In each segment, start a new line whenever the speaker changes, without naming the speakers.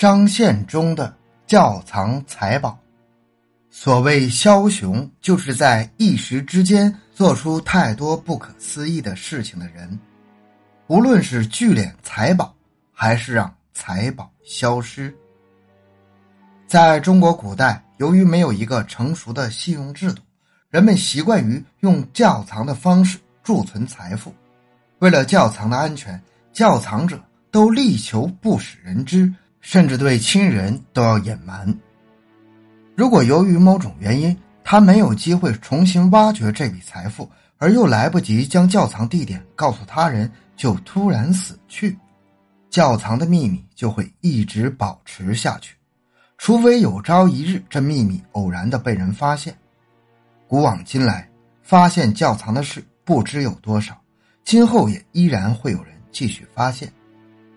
张献忠的窖藏财宝。所谓枭雄，就是在一时之间做出太多不可思议的事情的人。无论是聚敛财宝，还是让财宝消失。在中国古代，由于没有一个成熟的信用制度，人们习惯于用窖藏的方式贮存财富。为了窖藏的安全，窖藏者都力求不使人知，甚至对亲人都要隐瞒。如果由于某种原因，他没有机会重新挖掘这笔财富，而又来不及将窖藏地点告诉他人，就突然死去，窖藏的秘密就会一直保持下去，除非有朝一日这秘密偶然的被人发现。古往今来，发现窖藏的事不知有多少。今后也依然会有人继续发现。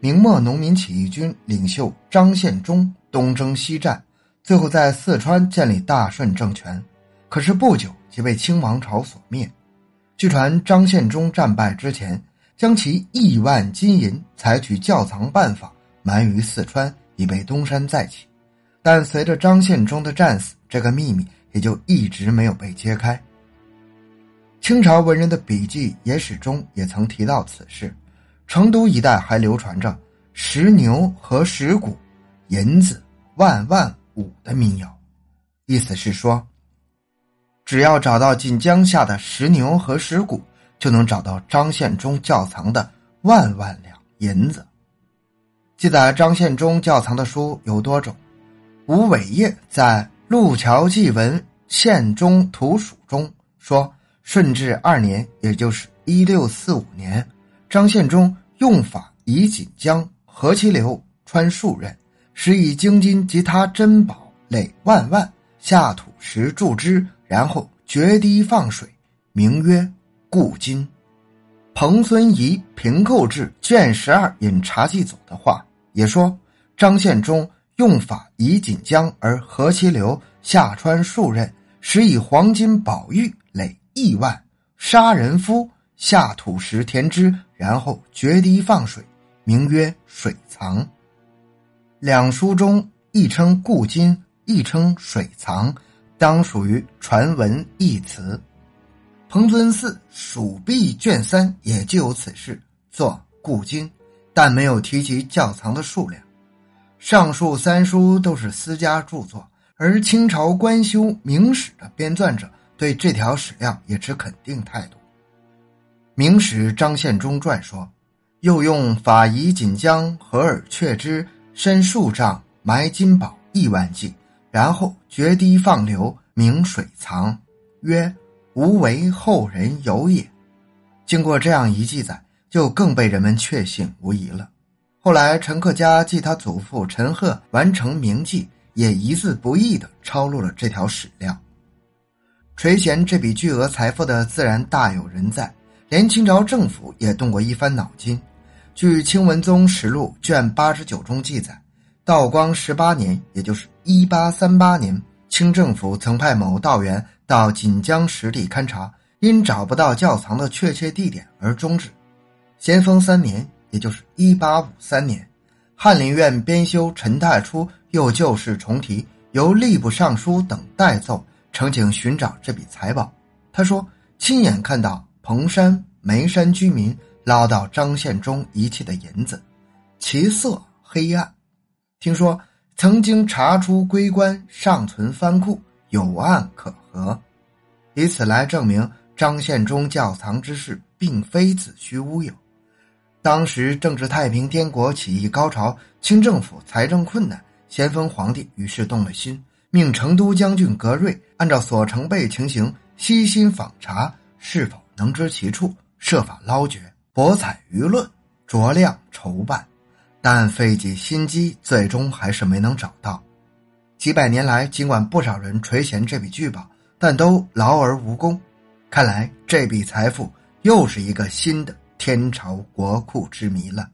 明末农民起义军领袖张献忠东征西战，最后在四川建立大顺政权，可是不久即被清王朝所灭。据传张献忠战败之前，将其亿万金银采取窖藏办法埋于四川，以备东山再起。但随着张献忠的战死，这个秘密也就一直没有被揭开。清朝文人的笔记《野史》中也曾提到此事，成都一带还流传着“石牛和石鼓，银子万万五”的民谣，意思是说，只要找到锦江下的石牛和石鼓，就能找到张献忠窖藏的万万两银子。记载张献忠窖藏的书有多种，吴伟业在《路桥记文献中图属》中说。顺治二年，也就是一六四五年，张献忠用法以锦江、何其流穿数仞，使以京金及他珍宝累万万，下土石铸之，然后决堤放水，名曰固金。彭孙仪《平寇志》卷十二引查祭祖的话也说，张献忠用法以锦江而何其流下穿数仞，使以黄金宝玉累。亿万杀人夫下土石填之，然后决堤放水，名曰水藏。两书中一称固金，一称水藏，当属于传闻一词。彭尊寺蜀壁卷三也就有此事，作固金，但没有提及窖藏的数量。上述三书都是私家著作，而清朝官修明史的编纂者。对这条史料也持肯定态度。《明史张献忠传》说：“又用法仪锦江合而却之，深数丈，埋金宝亿万计，然后决堤放流，明水藏，曰无为后人有也。”经过这样一记载，就更被人们确信无疑了。后来陈克家继他祖父陈赫完成铭记，也一字不易地抄录了这条史料。垂涎这笔巨额财富的自然大有人在，连清朝政府也动过一番脑筋。据《清文宗实录》卷八十九中记载，道光十八年，也就是一八三八年，清政府曾派某道员到锦江实地勘察，因找不到窖藏的确切地点而终止。咸丰三年，也就是一八五三年，翰林院编修陈太初又旧事重提，由吏部尚书等代奏。呈请寻找这笔财宝，他说亲眼看到彭山、眉山居民捞到张献忠遗弃的银子，其色黑暗。听说曾经查出龟棺尚存藩库，有案可核，以此来证明张献忠窖藏之事并非子虚乌有。当时正值太平天国起义高潮，清政府财政困难，咸丰皇帝于是动了心。命成都将军格瑞按照所呈备情形悉心访查，是否能知其处，设法捞掘，博采舆论，酌量筹办。但费尽心机，最终还是没能找到。几百年来，尽管不少人垂涎这笔巨宝，但都劳而无功。看来这笔财富又是一个新的天朝国库之谜了。